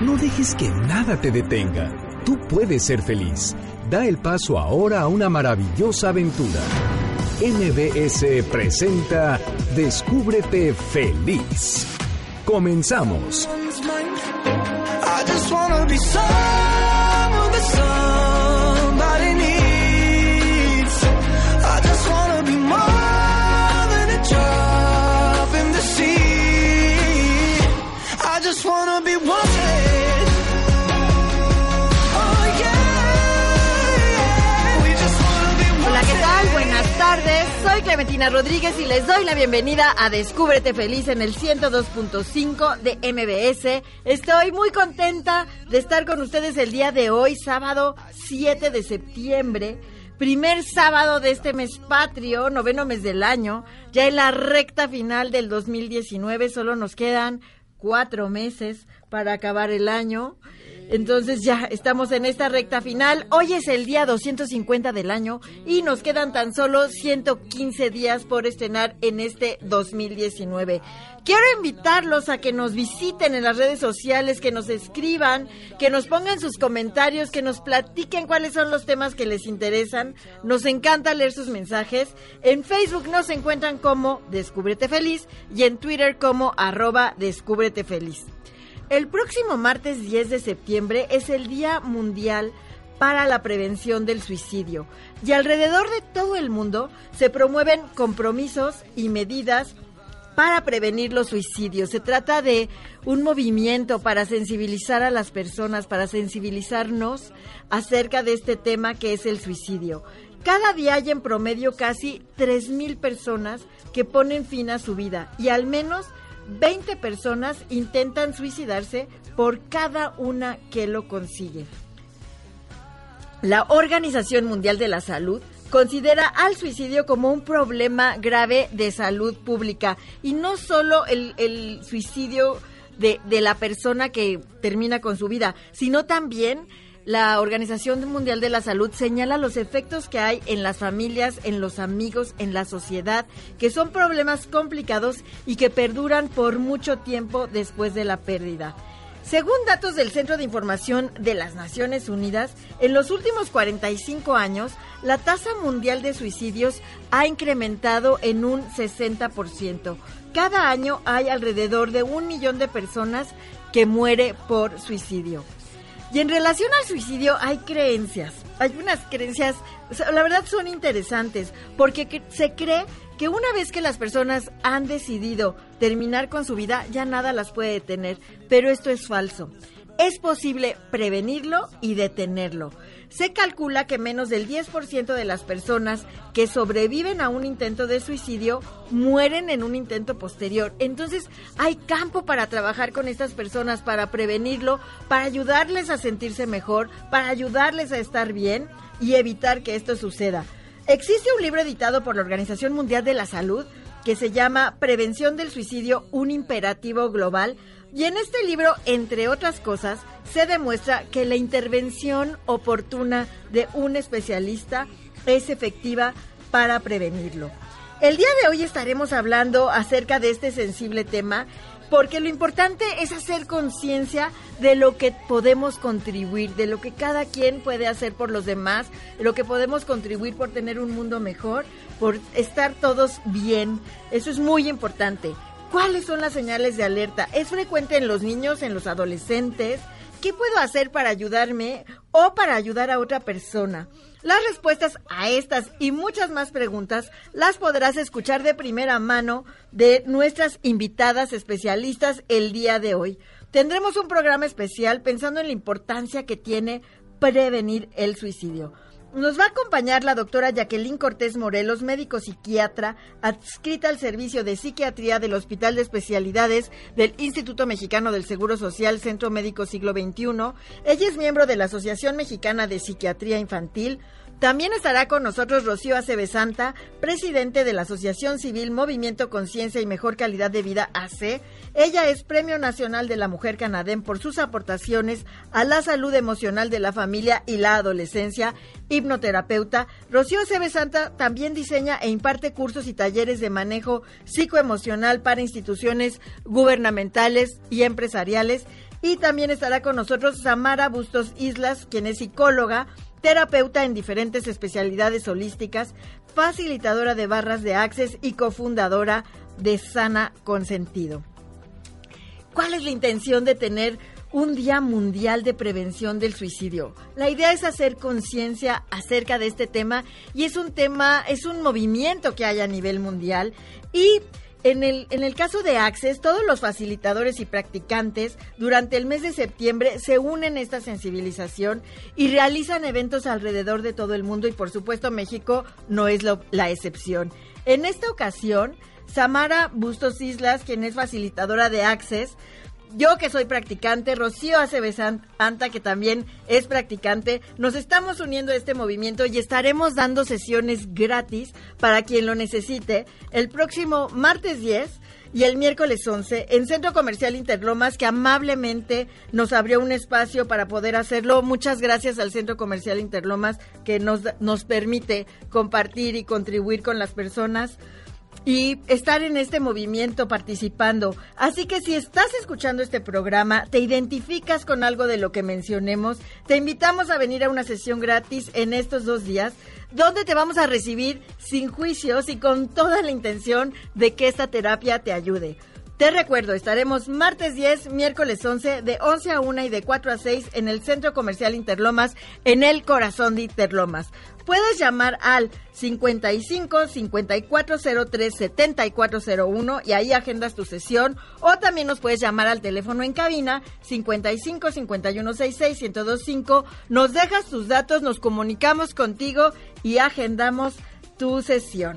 No dejes que nada te detenga. Tú puedes ser feliz. Da el paso ahora a una maravillosa aventura. MBS presenta Descúbrete feliz. Comenzamos. Soy Clementina Rodríguez y les doy la bienvenida a Descúbrete Feliz en el 102.5 de MBS. Estoy muy contenta de estar con ustedes el día de hoy, sábado 7 de septiembre. Primer sábado de este mes patrio, noveno mes del año, ya en la recta final del 2019, solo nos quedan cuatro meses para acabar el año. Entonces ya estamos en esta recta final. Hoy es el día 250 del año y nos quedan tan solo 115 días por estrenar en este 2019. Quiero invitarlos a que nos visiten en las redes sociales, que nos escriban, que nos pongan sus comentarios, que nos platiquen cuáles son los temas que les interesan. Nos encanta leer sus mensajes. En Facebook nos encuentran como Descúbrete Feliz y en Twitter como arroba Descúbrete Feliz. El próximo martes 10 de septiembre es el Día Mundial para la Prevención del Suicidio y alrededor de todo el mundo se promueven compromisos y medidas para prevenir los suicidios. Se trata de un movimiento para sensibilizar a las personas, para sensibilizarnos acerca de este tema que es el suicidio. Cada día hay en promedio casi 3.000 personas que ponen fin a su vida y al menos 20 personas intentan suicidarse por cada una que lo consigue. La Organización Mundial de la Salud considera al suicidio como un problema grave de salud pública y no solo el, suicidio de, de la persona que termina con su vida, sino también la Organización Mundial de la Salud señala los efectos que hay en las familias, en los amigos, en la sociedad, que son problemas complicados y que perduran por mucho tiempo después de la pérdida. Según datos del Centro de Información de las Naciones Unidas, en los últimos 45 años, la tasa mundial de suicidios ha incrementado en un 60%. Cada año hay alrededor de un millón de personas que muere por suicidio. Y en relación al suicidio hay creencias, hay unas creencias, la verdad son interesantes, porque se cree que una vez que las personas han decidido terminar con su vida, ya nada las puede detener, pero esto es falso. Es posible prevenirlo y detenerlo. Se calcula que menos del 10% de las personas que sobreviven a un intento de suicidio mueren en un intento posterior. Entonces hay campo para trabajar con estas personas, para prevenirlo, para ayudarles a sentirse mejor, para ayudarles a estar bien y evitar que esto suceda. Existe un libro editado por la Organización Mundial de la Salud que se llama Prevención del Suicidio, un imperativo global, y en este libro, entre otras cosas, se demuestra que la intervención oportuna de un especialista es efectiva para prevenirlo. El día de hoy estaremos hablando acerca de este sensible tema porque lo importante es hacer conciencia de lo que podemos contribuir, de lo que cada quien puede hacer por los demás, de lo que podemos contribuir por tener un mundo mejor, por estar todos bien. Eso es muy importante. ¿Cuáles son las señales de alerta? ¿Es frecuente en los niños, en los adolescentes? ¿Qué puedo hacer para ayudarme o para ayudar a otra persona? Las respuestas a estas y muchas más preguntas las podrás escuchar de primera mano de nuestras invitadas especialistas el día de hoy. Tendremos un programa especial pensando en la importancia que tiene prevenir el suicidio. Nos va a acompañar la doctora Jacqueline Cortés Morelos, médico psiquiatra, adscrita al servicio de psiquiatría del Hospital de Especialidades del Instituto Mexicano del Seguro Social, Centro Médico Siglo XXI. Ella es miembro de la Asociación Mexicana de Psiquiatría Infantil, también estará con nosotros Rocío Acebe Santa, presidente de la Asociación Civil Movimiento Conciencia y Mejor Calidad de Vida AC. Ella es Premio Nacional de la Mujer Canadén por sus aportaciones a la salud emocional de la familia y la adolescencia, hipnoterapeuta. Rocío Acebe Santa también diseña e imparte cursos y talleres de manejo psicoemocional para instituciones gubernamentales y empresariales Y también estará con nosotros Samara Bustos Islas, quien es psicóloga, terapeuta en diferentes especialidades holísticas, facilitadora de barras de Access y cofundadora de Sana Consentido. ¿Cuál es la intención de tener un Día Mundial de Prevención del Suicidio. La idea es hacer conciencia acerca de este tema y es un tema, es un movimiento que hay a nivel mundial y en el, en el caso de Access, todos los facilitadores y practicantes durante el mes de septiembre se unen a esta sensibilización y realizan eventos alrededor de todo el mundo y por supuesto México no es la excepción. En esta ocasión, Samara Bustos Islas, quien es facilitadora de Access, yo que soy practicante, Rocío Aceves Anta, que también es practicante, nos estamos uniendo a este movimiento y estaremos dando sesiones gratis para quien lo necesite el próximo martes 10 y el miércoles 11 en Centro Comercial Interlomas, que amablemente nos abrió un espacio para poder hacerlo. Muchas gracias al Centro Comercial Interlomas que nos, nos permite compartir y contribuir con las personas y estar en este movimiento participando. Así que si estás escuchando este programa, te identificas con algo de lo que mencionemos, te invitamos a venir a una sesión gratis en estos dos días, donde te vamos a recibir sin juicios y con toda la intención de que esta terapia te ayude. Te recuerdo, estaremos martes 10, miércoles 11, de 11 a 1 y de 4 a 6 en el Centro Comercial Interlomas, en el corazón de Interlomas. Puedes llamar al 55 5403 7401 y ahí agendas tu sesión o también nos puedes llamar al teléfono en cabina 55 5166 1025. Nos dejas tus datos, nos comunicamos contigo y agendamos tu sesión.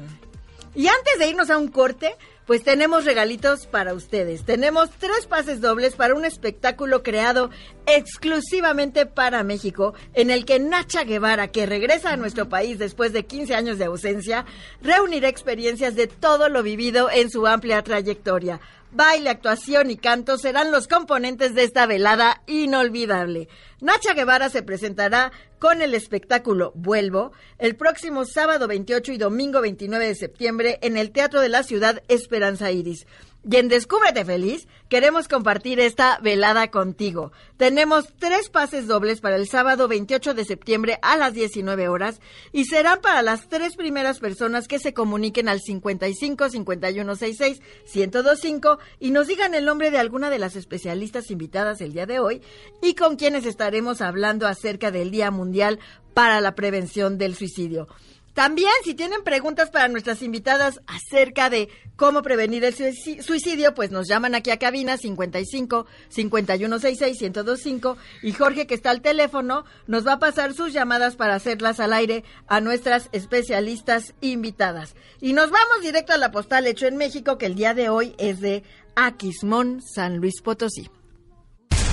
Y antes de irnos a un corte, pues tenemos regalitos para ustedes. Tenemos tres pases dobles para un espectáculo creado exclusivamente para México, en el que Nacha Guevara, que regresa a nuestro país después de 15 años de ausencia, reunirá experiencias de todo lo vivido en su amplia trayectoria baile, actuación y canto serán los componentes de esta velada inolvidable. Nacha Guevara se presentará con el espectáculo Vuelvo el próximo sábado 28 y domingo 29 de septiembre en el Teatro de la Ciudad Esperanza Iris. Y en Descúbrete Feliz queremos compartir esta velada contigo. Tenemos tres pases dobles para el sábado 28 de septiembre a las 19 horas y serán para las tres primeras personas que se comuniquen al 55 51 66 1025 y nos digan el nombre de alguna de las especialistas invitadas el día de hoy y con quienes estaremos hablando acerca del Día Mundial para la Prevención del Suicidio. También, si tienen preguntas para nuestras invitadas acerca de cómo prevenir el suicidio, pues nos llaman aquí a cabina 55 5166 1025 y Jorge, que está al teléfono, nos va a pasar sus llamadas para hacerlas al aire a nuestras especialistas invitadas. Y nos vamos directo a la postal hecho en México, que el día de hoy es de Aquismón, San Luis Potosí.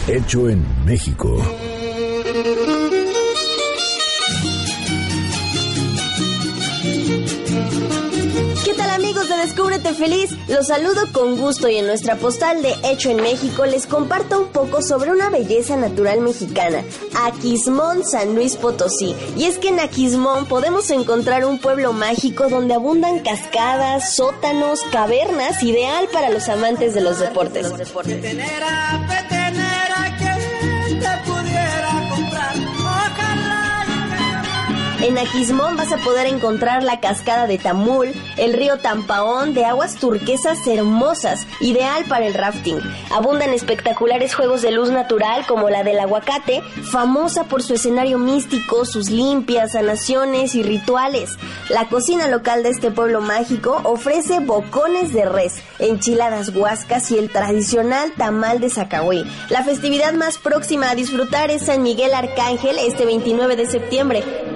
Hecho en México. Descúbrete Feliz, los saludo con gusto y en nuestra postal de Hecho en México les comparto un poco sobre una belleza natural mexicana, Aquismón, San Luis Potosí. Y es que en Aquismón podemos encontrar un pueblo mágico donde abundan cascadas, sótanos, cavernas, ideal para los amantes de los deportes. En Aquismón vas a poder encontrar la cascada de Tamul, el río Tampaón de aguas turquesas hermosas, ideal para el rafting. Abundan espectaculares juegos de luz natural como la del aguacate, famosa por su escenario místico, sus limpias, sanaciones y rituales. La cocina local de este pueblo mágico ofrece bocones de res, enchiladas huascas y el tradicional tamal de Zacahuí. La festividad más próxima a disfrutar es San Miguel Arcángel este 29 de septiembre.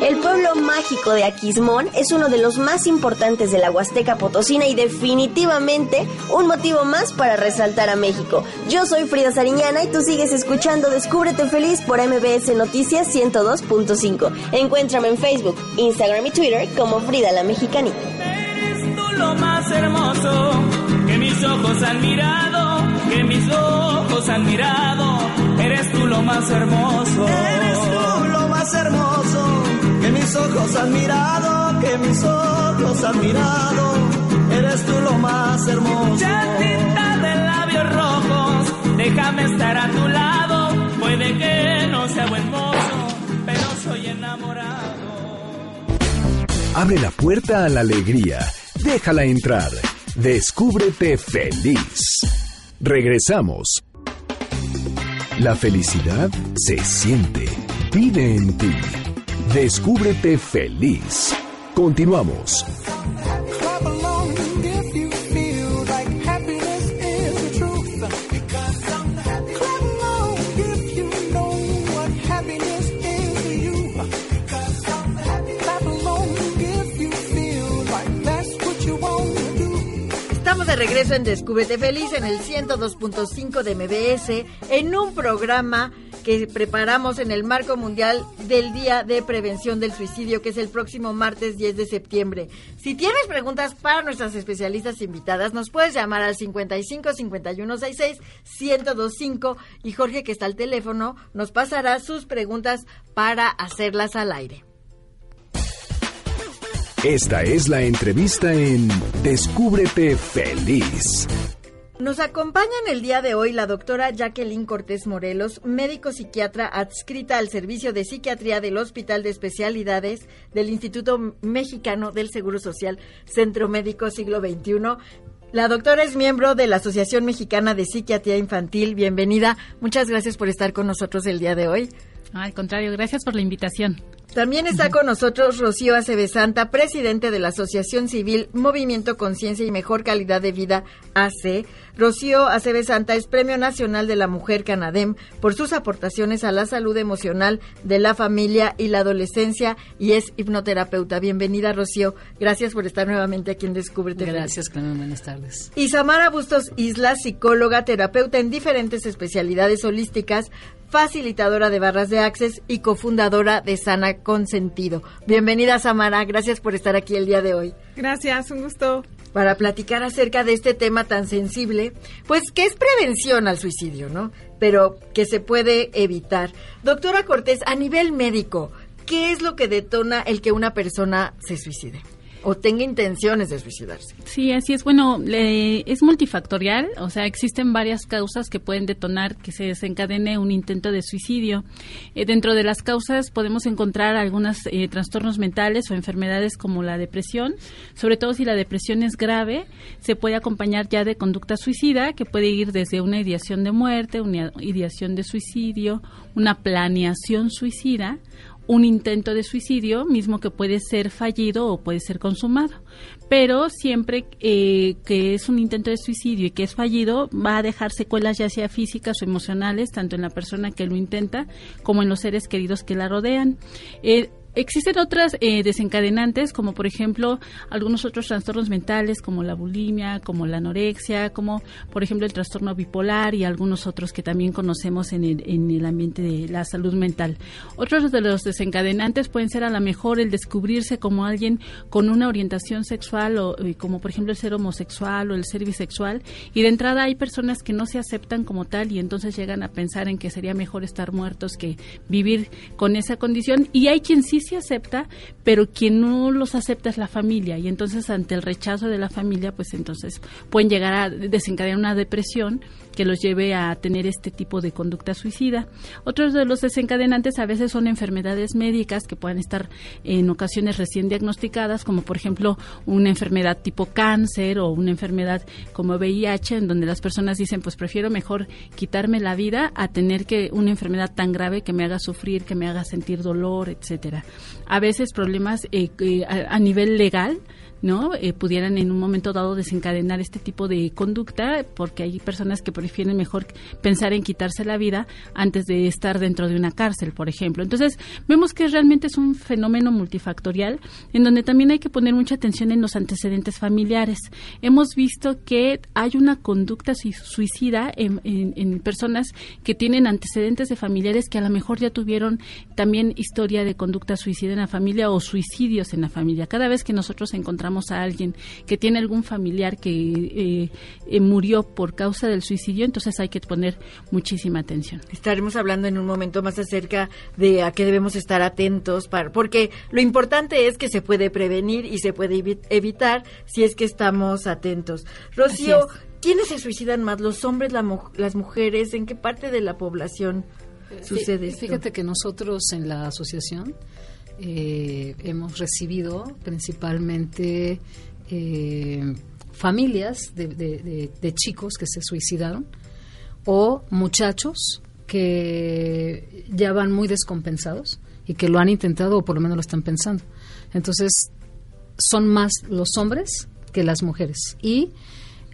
El pueblo mágico de Aquismón es uno de los más importantes de la Huasteca Potosina y definitivamente un motivo más para resaltar a México. Yo soy Frida Sariñana y tú sigues escuchando Descúbrete Feliz por MBS Noticias 102.5. Encuéntrame en Facebook, Instagram y Twitter como Frida la Mexicanita. Eres tú lo más hermoso que mis ojos han mirado, que mis ojos han mirado. Eres tú lo más hermoso. Eres tú lo más hermoso mis ojos han mirado, que mis ojos han mirado, eres tú lo más hermoso. Ya tinta de labios rojos, déjame estar a tu lado. Puede que no sea buen mozo, pero soy enamorado. Abre la puerta a la alegría. Déjala entrar. Descúbrete feliz. Regresamos. La felicidad se siente. Vive en ti. Descúbrete feliz. Continuamos. Estamos de regreso en Descúbrete Feliz en el 102.5 de MBS en un programa que preparamos en el marco mundial del Día de Prevención del Suicidio, que es el próximo martes 10 de septiembre. Si tienes preguntas para nuestras especialistas invitadas, nos puedes llamar al 55 51 66 1025 y Jorge, que está al teléfono, nos pasará sus preguntas para hacerlas al aire. Esta es la entrevista en Descúbrete feliz. Nos acompaña en el día de hoy la doctora Jacqueline Cortés Morelos, médico psiquiatra adscrita al Servicio de Psiquiatría del Hospital de Especialidades del Instituto Mexicano del Seguro Social, Centro Médico Siglo XXI. La doctora es miembro de la Asociación Mexicana de Psiquiatría Infantil. Bienvenida. Muchas gracias por estar con nosotros el día de hoy. Al contrario, gracias por la invitación. También está con nosotros Rocío Acevesanta, presidente de la Asociación Civil Movimiento Conciencia y Mejor Calidad de Vida AC. Rocío Acevesanta es Premio Nacional de la Mujer Canadem por sus aportaciones a la salud emocional de la familia y la adolescencia y es hipnoterapeuta. Bienvenida, Rocío. Gracias por estar nuevamente aquí en Descúbrete. Gracias, Carmen. Buenas tardes. Y Samara Bustos Islas, psicóloga, terapeuta en diferentes especialidades holísticas, facilitadora de barras de access y cofundadora de Sana Consentido. Bienvenida, Samara. Gracias por estar aquí el día de hoy. Gracias, un gusto. Para platicar acerca de este tema tan sensible, pues que es prevención al suicidio, ¿no? Pero que se puede evitar. Doctora Cortés, a nivel médico, ¿qué es lo que detona el que una persona se suicide? O tenga intenciones de suicidarse. Sí, así es. Bueno, le- es multifactorial, o sea, existen varias causas que pueden detonar que se desencadene un intento de suicidio. Eh, dentro de las causas podemos encontrar algunos trastornos mentales o enfermedades como la depresión, sobre todo si la depresión es grave, se puede acompañar ya de conducta suicida, que puede ir desde una ideación de muerte, una ideación de suicidio, una planeación suicida, un intento de suicidio, mismo que puede ser fallido o puede ser consumado. Pero siempre eh, que es un intento de suicidio y que es fallido, va a dejar secuelas ya sea físicas o emocionales, tanto en la persona que lo intenta como en los seres queridos que la rodean. Eh, Existen otras eh, desencadenantes, como por ejemplo algunos otros trastornos mentales, como la bulimia, como la anorexia, como por ejemplo el trastorno bipolar y algunos otros que también conocemos en el, en el ambiente de la salud mental. Otros de los desencadenantes pueden ser a lo mejor el descubrirse como alguien con una orientación sexual, o eh, como por ejemplo el ser homosexual o el ser bisexual, y de entrada hay personas que no se aceptan como tal y entonces llegan a pensar en que sería mejor estar muertos que vivir con esa condición, y hay quien sí se acepta, pero quien no los acepta es la familia. Y entonces ante el rechazo de la familia, pues entonces pueden llegar a desencadenar una depresión que los lleve a tener este tipo de conducta suicida. Otros de los desencadenantes a veces son enfermedades médicas que pueden estar en ocasiones recién diagnosticadas, como por ejemplo una enfermedad tipo cáncer o una enfermedad como VIH, en donde las personas dicen, pues prefiero mejor quitarme la vida a tener que una enfermedad tan grave que me haga sufrir, que me haga sentir dolor, etcétera. A veces problemas eh, eh, a, a nivel legal, ¿no? Eh, pudieran en un momento dado desencadenar este tipo de conducta, porque hay personas que prefieren mejor pensar en quitarse la vida antes de estar dentro de una cárcel, por ejemplo. Entonces, vemos que realmente es un fenómeno multifactorial en donde también hay que poner mucha atención en los antecedentes familiares. Hemos visto que hay una conducta sui- suicida en- en personas que tienen antecedentes de familiares que a lo mejor ya tuvieron también historia de conducta suicida en la familia o suicidios en la familia. Cada vez que nosotros encontramos a alguien que tiene algún familiar que eh, eh, murió por causa del suicidio, entonces hay que poner muchísima atención. Estaremos hablando en un momento más acerca de a qué debemos estar atentos, para, porque lo importante es que se puede prevenir y se puede evi- evitar si es que estamos atentos. Rocío, ¿Quiénes se suicidan más? ¿Los hombres, la las mujeres? ¿En qué parte de la población sucede Fí- esto? Fíjate que nosotros en la asociación eh, hemos recibido principalmente eh, familias de, chicos que se suicidaron o muchachos que ya van muy descompensados y que lo han intentado o por lo menos lo están pensando. Entonces, son más los hombres que las mujeres. Y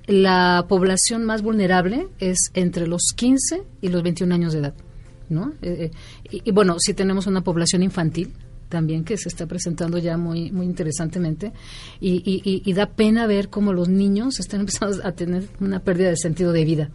la población más vulnerable es entre los 15 y los 21 años de edad. ¿no? Eh, eh, y, y bueno, sí tenemos una población infantil también que se está presentando ya muy muy interesantemente y, y- da pena ver cómo los niños están empezando a tener una pérdida de sentido de vida.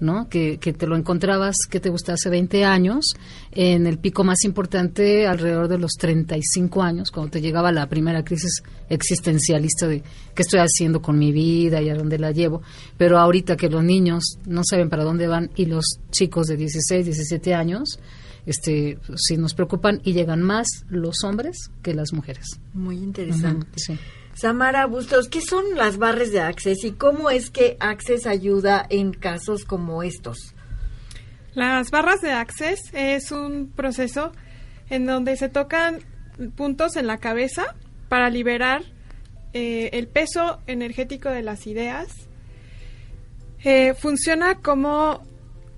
¿no? Que, que te lo encontrabas, que te gusta hace 20 años, en el pico más importante alrededor de los 35 años, cuando te llegaba la primera crisis existencialista de qué estoy haciendo con mi vida y a dónde la llevo. Pero ahorita que los niños no saben para dónde van y los chicos de 16, 17 años, este, sí nos preocupan y llegan más los hombres que las mujeres. Muy interesante. Sí. Samara Bustos, ¿qué son las barras de Access y cómo es que Access ayuda en casos como estos? Las barras de Access es un proceso en donde se tocan puntos en la cabeza para liberar eh, el peso energético de las ideas. Eh, funciona como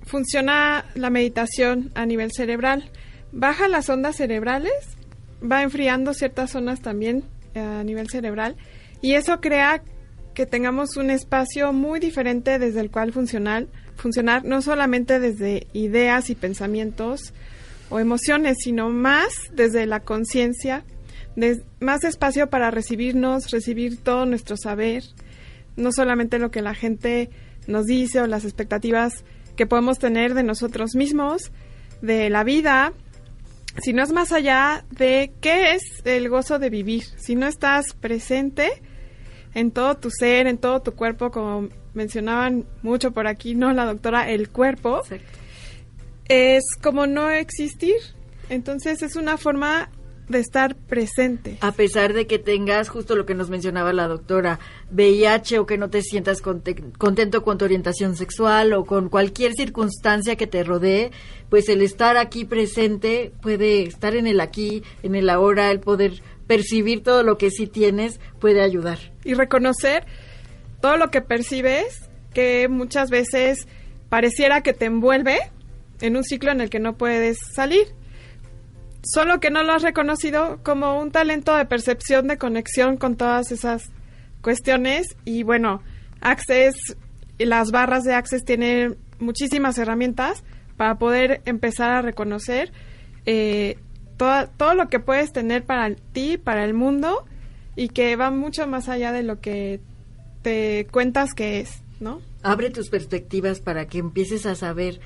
funciona la meditación a nivel cerebral. Baja las ondas cerebrales, va enfriando ciertas zonas también eh, a nivel cerebral y eso crea que tengamos un espacio muy diferente desde el cual funcionar, funcionar no solamente desde ideas y pensamientos o emociones, sino más desde la conciencia, más espacio para recibirnos, recibir todo nuestro saber, no solamente lo que la gente nos dice o las expectativas que podemos tener de nosotros mismos, de la vida, sino es más allá de qué es el gozo de vivir. Si no estás presente en todo tu ser, en todo tu cuerpo, como mencionaban mucho por aquí, ¿no? La doctora, el cuerpo, es como no existir. Entonces es una forma de estar presente. A pesar de que tengas justo lo que nos mencionaba la doctora, VIH o que no te sientas conte- contento con tu orientación sexual o con cualquier circunstancia que te rodee, pues el estar aquí presente puede estar en el aquí, en el ahora, el poder percibir todo lo que sí tienes puede ayudar. y reconocer todo lo que percibes que muchas veces pareciera que te envuelve en un ciclo en el que no puedes salir. Solo que no lo has reconocido como un talento de percepción, de conexión con todas esas cuestiones. Y bueno, Access, las barras de Access tienen muchísimas herramientas para poder empezar a reconocer eh, toda- todo lo que puedes tener para ti, para el mundo, y que va mucho más allá de lo que te cuentas que es, ¿no? Abre tus perspectivas para que empieces a saber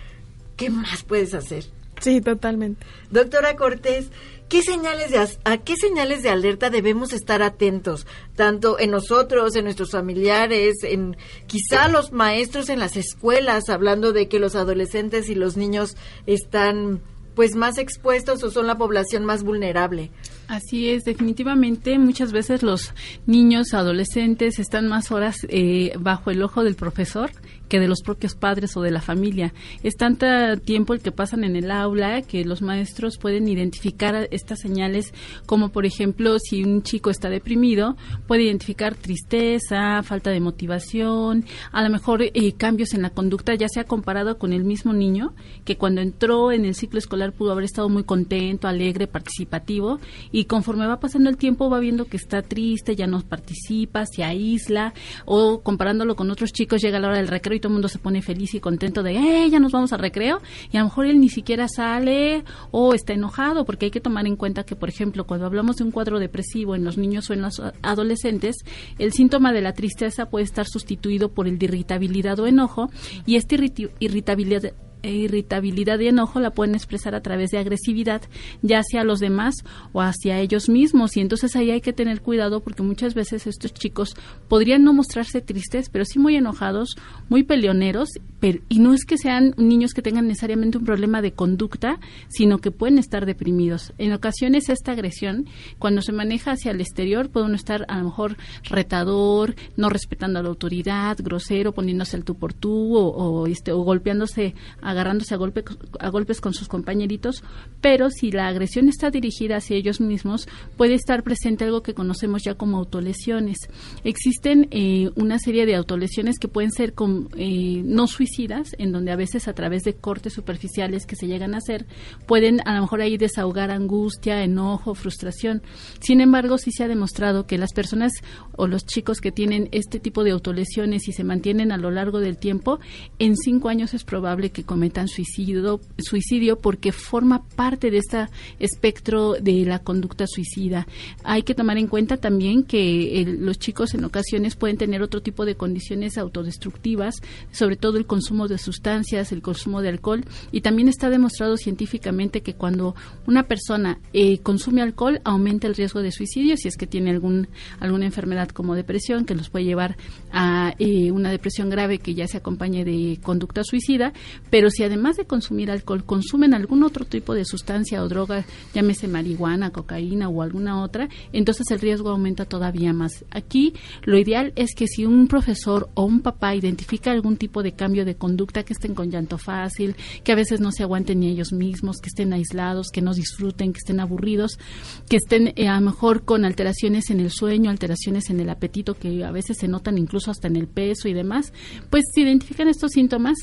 qué más puedes hacer. Sí, totalmente. Doctora Cortés, ¿qué señales de ¿a qué señales de alerta debemos estar atentos? Tanto en nosotros, en nuestros familiares, en quizá los maestros en las escuelas, hablando de que los adolescentes y los niños están pues más expuestos o son la población más vulnerable. Así es, definitivamente muchas veces los niños, adolescentes están más horas eh, bajo el ojo del profesor que de los propios padres o de la familia. Es tanto tiempo el que pasan en el aula que los maestros pueden identificar estas señales como por ejemplo si un chico está deprimido puede identificar tristeza, falta de motivación, a lo mejor eh, cambios en la conducta ya sea comparado con el mismo niño que cuando entró en el ciclo escolar pudo haber estado muy contento, alegre, participativo y conforme va pasando el tiempo va viendo que está triste, ya no participa, se aísla o comparándolo con otros chicos llega la hora del recreo y todo el mundo se pone feliz y contento de, ¡eh, ya nos vamos al recreo! Y a lo mejor él ni siquiera sale o está enojado porque hay que tomar en cuenta que, por ejemplo, cuando hablamos de un cuadro depresivo en los niños o en los adolescentes, el síntoma de la tristeza puede estar sustituido por el de irritabilidad o enojo y esta irritabilidad e irritabilidad y enojo la pueden expresar a través de agresividad, ya hacia los demás o hacia ellos mismos. Y entonces ahí hay que tener cuidado porque muchas veces estos chicos podrían no mostrarse tristes, pero sí muy enojados, muy peleoneros, pero, y no es que sean niños que tengan necesariamente un problema de conducta, sino que pueden estar deprimidos. En ocasiones esta agresión, cuando se maneja hacia el exterior, puede uno estar a lo mejor retador, no respetando a la autoridad, grosero, poniéndose el tú por tú o, o, este, o golpeándose, agarrándose a, golpe, a golpes con sus compañeritos, pero si la agresión está dirigida hacia ellos mismos, puede estar presente algo que conocemos ya como autolesiones. Existen eh, una serie de autolesiones que pueden ser con, eh, no suicidas, en donde a veces a través de cortes superficiales que se llegan a hacer, pueden a lo mejor ahí desahogar angustia, enojo, frustración. Sin embargo, sí se ha demostrado que las personas o los chicos que tienen este tipo de autolesiones y se mantienen a lo largo del tiempo, en cinco años es probable que cometan suicidio, suicidio porque forma parte de este espectro de la conducta suicida. Hay que tomar en cuenta también que los chicos en ocasiones pueden tener otro tipo de condiciones autodestructivas, sobre todo el consumo de sustancias, el consumo de alcohol, y también está demostrado científicamente que cuando una persona eh, consume alcohol aumenta el riesgo de suicidio si es que tiene algún alguna enfermedad como depresión que los puede llevar a eh, una depresión grave que ya se acompañe de conducta suicida, pero si además de consumir alcohol consumen algún otro tipo de sustancia o droga, llámese marihuana, cocaína o alguna otra, entonces el riesgo aumenta todavía más. Aquí lo ideal es que si un profesor o un papá identifica algún tipo de cambio de conducta, que estén con llanto fácil, que a veces no se aguanten ni ellos mismos, que estén aislados, que no disfruten, que estén aburridos, que estén eh, a lo mejor con alteraciones en el sueño, alteraciones en el apetito, que a veces se notan incluso hasta en el peso y demás, pues si identifican estos síntomas,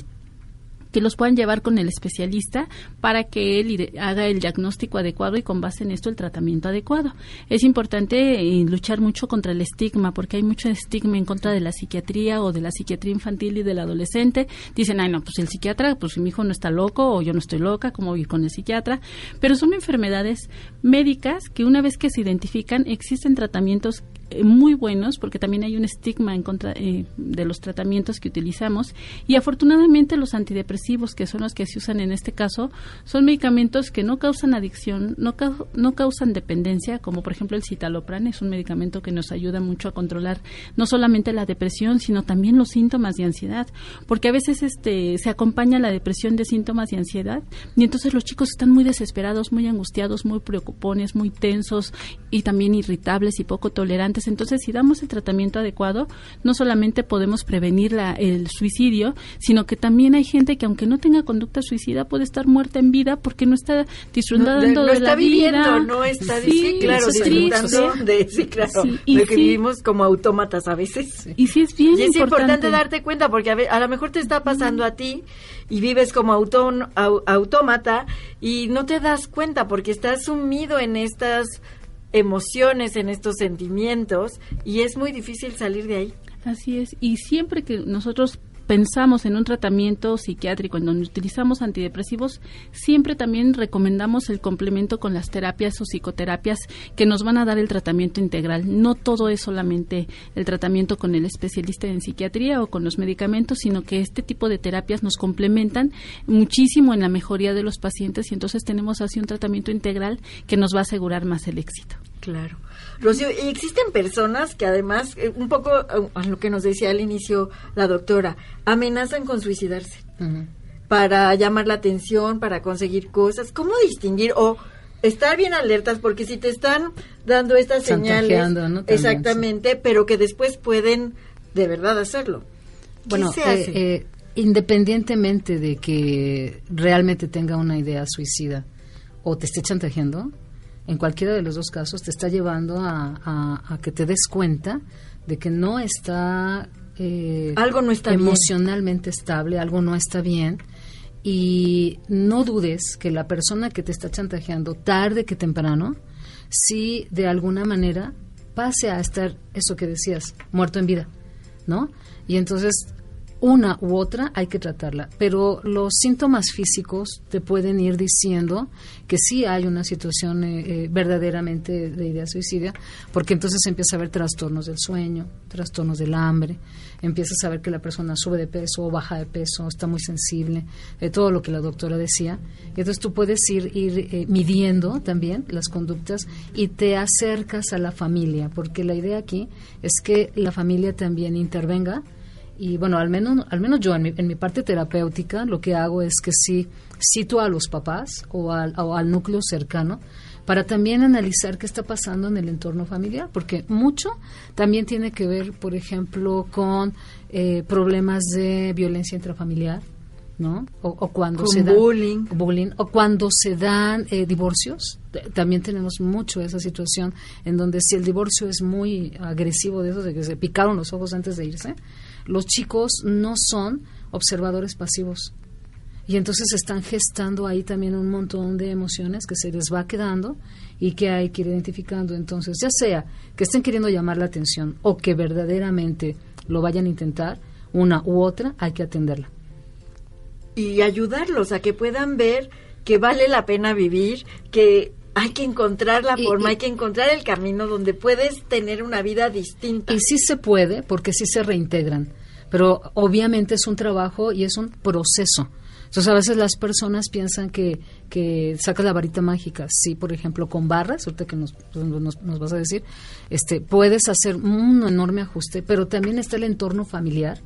que los puedan llevar con el especialista para que él haga el diagnóstico adecuado y con base en esto el tratamiento adecuado. Es importante eh, luchar mucho contra el estigma porque hay mucho estigma en contra de la psiquiatría o de la psiquiatría infantil y del adolescente. Dicen, ay no, pues el psiquiatra, pues mi hijo no está loco o yo no estoy loca, ¿cómo voy con el psiquiatra? Pero son enfermedades médicas que una vez que se identifican existen tratamientos eh, muy buenos porque también hay un estigma en contra eh, de los tratamientos que utilizamos. Y afortunadamente los antidepresivos que son los que se usan en este caso son medicamentos que no causan adicción no, ca no causan dependencia como por ejemplo el citalopram. Es un medicamento que nos ayuda mucho a controlar no solamente la depresión sino también los síntomas de ansiedad. Porque a veces este se acompaña la depresión de síntomas de ansiedad y entonces los chicos están muy desesperados muy angustiados muy preocupones muy tensos y también irritables y poco tolerantes entonces, si damos el tratamiento adecuado, no solamente podemos prevenir la, el suicidio, sino que también hay gente que aunque no tenga conducta suicida puede estar muerta en vida porque no está disfrutando no, no de está la viviendo, vida. no está Sí, sí, claro, es disfrutando de sí, claro, Sí, y de que sí. vivimos como autómatas a veces. Y sí es bien Y es importante. importante darte cuenta porque a, ve- a lo mejor te está pasando a ti y vives como autón- au- autómata y no te das cuenta porque estás sumido en estas emociones, en estos sentimientos y es muy difícil salir de ahí. Así es. Y siempre que nosotros pensamos en un tratamiento psiquiátrico en donde utilizamos antidepresivos, siempre también recomendamos el complemento con las terapias o psicoterapias que nos van a dar el tratamiento integral. No todo es solamente el tratamiento con el especialista en psiquiatría o con los medicamentos, sino que este tipo de terapias nos complementan muchísimo en la mejoría de los pacientes y entonces tenemos así un tratamiento integral que nos va a asegurar más el éxito. Claro. Rocío, y existen personas que además, eh, un poco eh, a lo que nos decía al inicio la doctora, amenazan con suicidarse para llamar la atención, para conseguir cosas. ¿Cómo distinguir o estar bien alertas? Porque si te están dando estas señales, ¿no? También, exactamente, pero que después pueden de verdad hacerlo. ¿Qué Bueno, eh, eh, independientemente de que realmente tenga una idea suicida o te esté chantajeando, en cualquiera de los dos casos te está llevando a, a- a que te des cuenta de que no está eh, Algo no está bien. emocionalmente estable, algo no está bien. Y no dudes que la persona que te está chantajeando, tarde que temprano, si de alguna manera pase a estar, eso que decías, muerto en vida, ¿no? Y entonces, una u otra hay que tratarla. Pero los síntomas físicos te pueden ir diciendo que sí hay una situación eh, eh, verdaderamente de idea suicida, porque entonces empieza a haber trastornos del sueño, trastornos del hambre, empiezas a ver que la persona sube de peso o baja de peso, está muy sensible, eh, todo lo que la doctora decía. Y entonces tú puedes ir, ir eh, midiendo también las conductas y te acercas a la familia, porque la idea aquí es que la familia también intervenga Y bueno, al menos, al menos yo en mi, en mi parte terapéutica lo que hago es que sí cito a los papás o al, o al núcleo cercano para también analizar qué está pasando en el entorno familiar, porque mucho también tiene que ver, por ejemplo, con eh, problemas de violencia intrafamiliar, ¿no? O, o cuando Con se dan bullying. bullying, o cuando se dan eh, divorcios. También tenemos mucho esa situación en donde si el divorcio es muy agresivo de eso, de que se picaron los ojos antes de irse, los chicos no son observadores pasivos. Y entonces están gestando ahí también un montón de emociones que se les va quedando y que hay que ir identificando. Entonces, ya sea que estén queriendo llamar la atención o que verdaderamente lo vayan a intentar, una u otra, hay que atenderla. Y ayudarlos a que puedan ver que vale la pena vivir, que hay que encontrar la Y- forma, y- hay que encontrar el camino donde puedes tener una vida distinta. Y sí se puede, porque sí se reintegran, pero obviamente es un trabajo y es un proceso. Entonces a veces las personas piensan que, que sacas la varita mágica. Sí, por ejemplo, con barras, ahorita que nos, nos, nos vas a decir, este, puedes hacer un enorme ajuste, pero también está el entorno familiar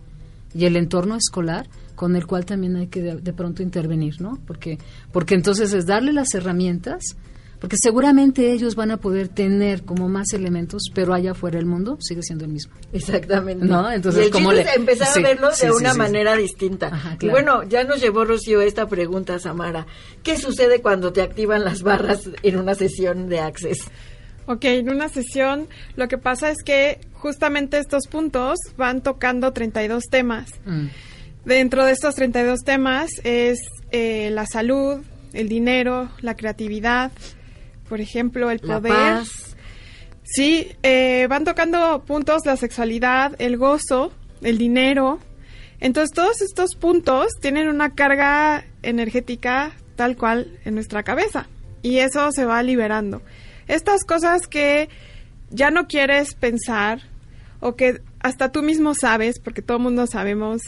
y el entorno escolar con el cual también hay que de, de pronto intervenir, ¿no? Porque, porque entonces es darle las herramientas, porque seguramente ellos van a poder tener como más elementos, pero allá afuera el mundo sigue siendo el mismo. Exactamente. No, entonces, y el ¿cómo chiste le- es empezar sí, a verlo sí, de sí, una sí, sí. manera distinta. Ajá, Y claro. bueno, ya nos llevó Rocío esta pregunta, Samara. ¿Qué sucede cuando te activan las barras en una sesión de Access? Ok, en una sesión lo que pasa es que justamente estos puntos van tocando 32 temas. Mm. Dentro de estos 32 temas es eh, la salud, el dinero, la creatividad, por ejemplo, el La poder. paz. Sí, eh, van tocando puntos la sexualidad, el gozo, el dinero. Entonces todos estos puntos tienen una carga energética tal cual en nuestra cabeza y eso se va liberando. Estas cosas que ya no quieres pensar o que hasta tú mismo sabes, porque todo el mundo sabemos,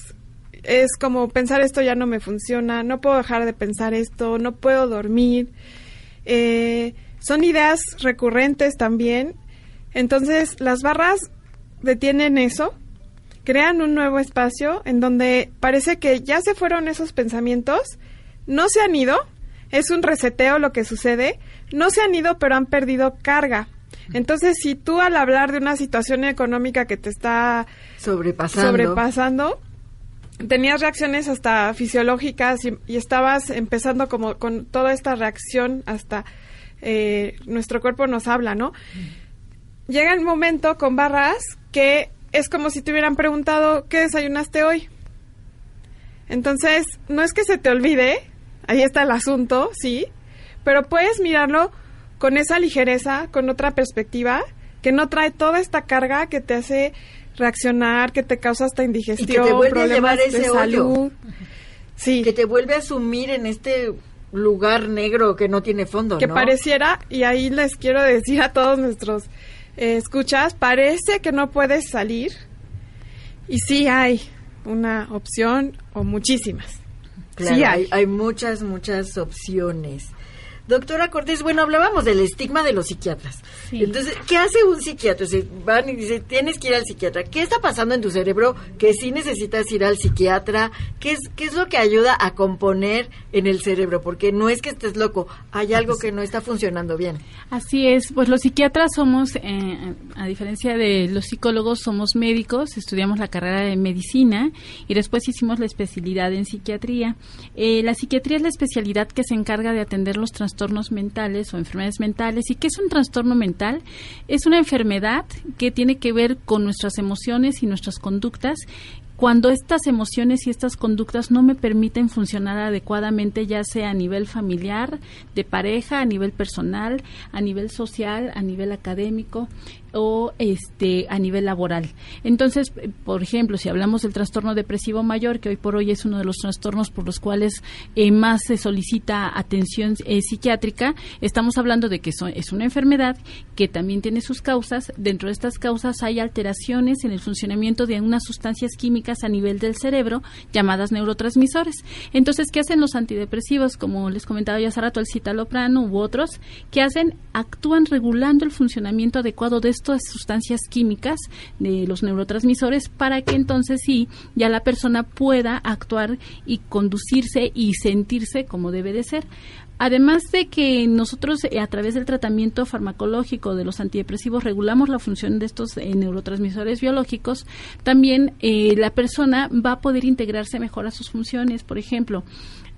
es como pensar esto ya no me funciona, no puedo dejar de pensar esto, no puedo dormir. Eh, son ideas recurrentes también. Entonces, las barras detienen eso, crean un nuevo espacio en donde parece que ya se fueron esos pensamientos, no se han ido, es un reseteo lo que sucede, no se han ido pero han perdido carga. Entonces, si tú al hablar de una situación económica que te está Sobrepasando. sobrepasando, tenías reacciones hasta fisiológicas y, estabas empezando como con toda esta reacción hasta eh, nuestro cuerpo nos habla, ¿no? Llega el momento con barras que es como si te hubieran preguntado ¿qué desayunaste hoy? Entonces, no es que se te olvide, ahí está el asunto, sí, pero puedes mirarlo con esa ligereza, con otra perspectiva, que no trae toda esta carga que te hace reaccionar, que te causa hasta indigestión, vuelve a problemas llevar de ese hoyo. salud. Sí, Que te vuelve a sumir en este lugar negro que no tiene fondo, que ¿no? pareciera, y ahí les quiero decir a todos nuestros eh, escuchas, parece que no puedes salir, y sí hay una opción o muchísimas. Claro, sí hay, hay. hay muchas, muchas opciones. Doctora Cortés, bueno, hablábamos del estigma de los psiquiatras. Sí. Entonces, ¿qué hace un psiquiatra? Se van y dicen, tienes que ir al psiquiatra. ¿Qué está pasando en tu cerebro que sí necesitas ir al psiquiatra? ¿Qué es, qué es lo que ayuda a componer en el cerebro? Porque no es que estés loco, hay algo que no está funcionando bien. Así es, pues los psiquiatras somos, eh, a diferencia de los psicólogos, somos médicos, estudiamos la carrera de medicina y después hicimos la especialidad en psiquiatría. Eh, la psiquiatría es la especialidad que se encarga de atender los trastornos mentales o enfermedades mentales. ¿Y qué es un trastorno mental? Es una enfermedad que tiene que ver con nuestras emociones y nuestras conductas cuando estas emociones y estas conductas no me permiten funcionar adecuadamente, ya sea a nivel familiar, de pareja, a nivel personal, a nivel social, a nivel académico o este a nivel laboral. Entonces, eh, por ejemplo, si hablamos del trastorno depresivo mayor, que hoy por hoy es uno de los trastornos por los cuales eh, más se solicita atención eh, psiquiátrica, estamos hablando de que so- es una enfermedad que también tiene sus causas. Dentro de estas causas hay alteraciones en el funcionamiento de unas sustancias químicas a nivel del cerebro llamadas neurotransmisores. Entonces, ¿qué hacen los antidepresivos? Como les comentaba ya hace rato, el citalopram u otros, que hacen? Actúan regulando el funcionamiento adecuado de estos estas sustancias químicas de los neurotransmisores para que entonces sí ya la persona pueda actuar y conducirse y sentirse como debe de ser. Además de que nosotros eh, a través del tratamiento farmacológico de los antidepresivos regulamos la función de estos eh, neurotransmisores biológicos, también eh, la persona va a poder integrarse mejor a sus funciones. Por ejemplo,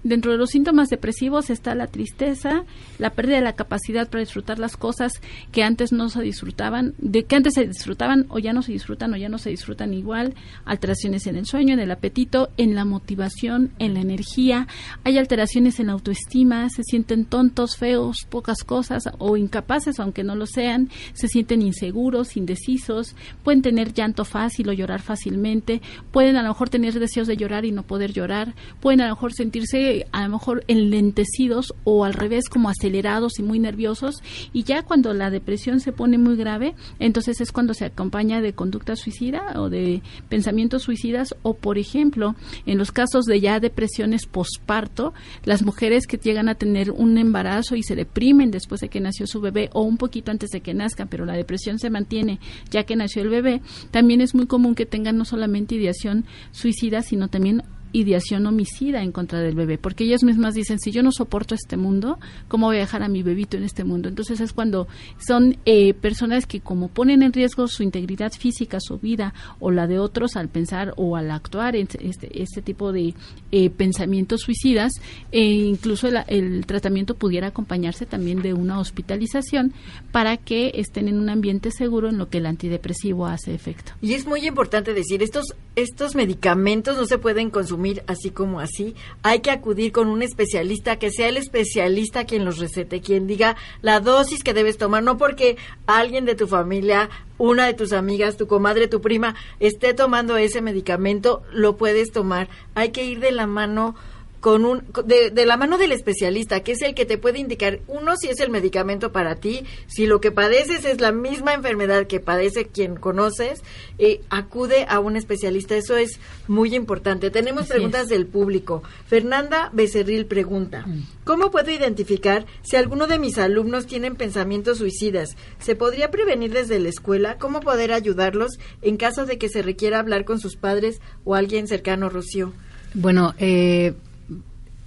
Dentro de los síntomas depresivos está la tristeza, la pérdida de la capacidad para disfrutar las cosas que antes no se disfrutaban, de que antes se disfrutaban o ya no se disfrutan o ya no se disfrutan igual, alteraciones en el sueño, en el apetito, en la motivación, en la energía, hay alteraciones en la autoestima, se sienten tontos, feos, pocas cosas o incapaces aunque no lo sean, se sienten inseguros, indecisos, pueden tener llanto fácil o llorar fácilmente, pueden a lo mejor tener deseos de llorar y no poder llorar, pueden a lo mejor sentirse a lo mejor enlentecidos o al revés como acelerados y muy nerviosos y ya cuando la depresión se pone muy grave entonces es cuando se acompaña de conducta suicida o de pensamientos suicidas o por ejemplo en los casos de ya depresiones posparto las mujeres que llegan a tener un embarazo y se deprimen después de que nació su bebé o un poquito antes de que nazcan pero la depresión se mantiene ya que nació el bebé también es muy común que tengan no solamente ideación suicida sino también ideación homicida en contra del bebé, porque ellas mismas dicen, si yo no soporto este mundo, ¿cómo voy a dejar a mi bebito en este mundo? Entonces es cuando son eh, personas que como ponen en riesgo su integridad física, su vida o la de otros al pensar o al actuar en este, este tipo de eh, pensamientos suicidas, e incluso el, el tratamiento pudiera acompañarse también de una hospitalización para que estén en un ambiente seguro en lo que el antidepresivo hace efecto. Y es muy importante decir, estos, estos medicamentos no se pueden consumir así como así. Hay que acudir con un especialista, que sea el especialista quien los recete, quien diga la dosis que debes tomar, no porque alguien de tu familia, una de tus amigas, tu comadre, tu prima, esté tomando ese medicamento, lo puedes tomar. Hay que ir de la mano con un de, de, la mano del especialista, que es el que te puede indicar uno si es el medicamento para ti, si lo que padeces es la misma enfermedad que padece quien conoces, eh, acude a un especialista. Eso es muy importante. Tenemos Así preguntas es. del público. Fernanda Becerril pregunta: ¿Cómo puedo identificar si alguno de mis alumnos tienen pensamientos suicidas? ¿Se podría prevenir desde la escuela? ¿Cómo poder ayudarlos en caso de que se requiera hablar con sus padres o alguien cercano, Rocío? Bueno, eh,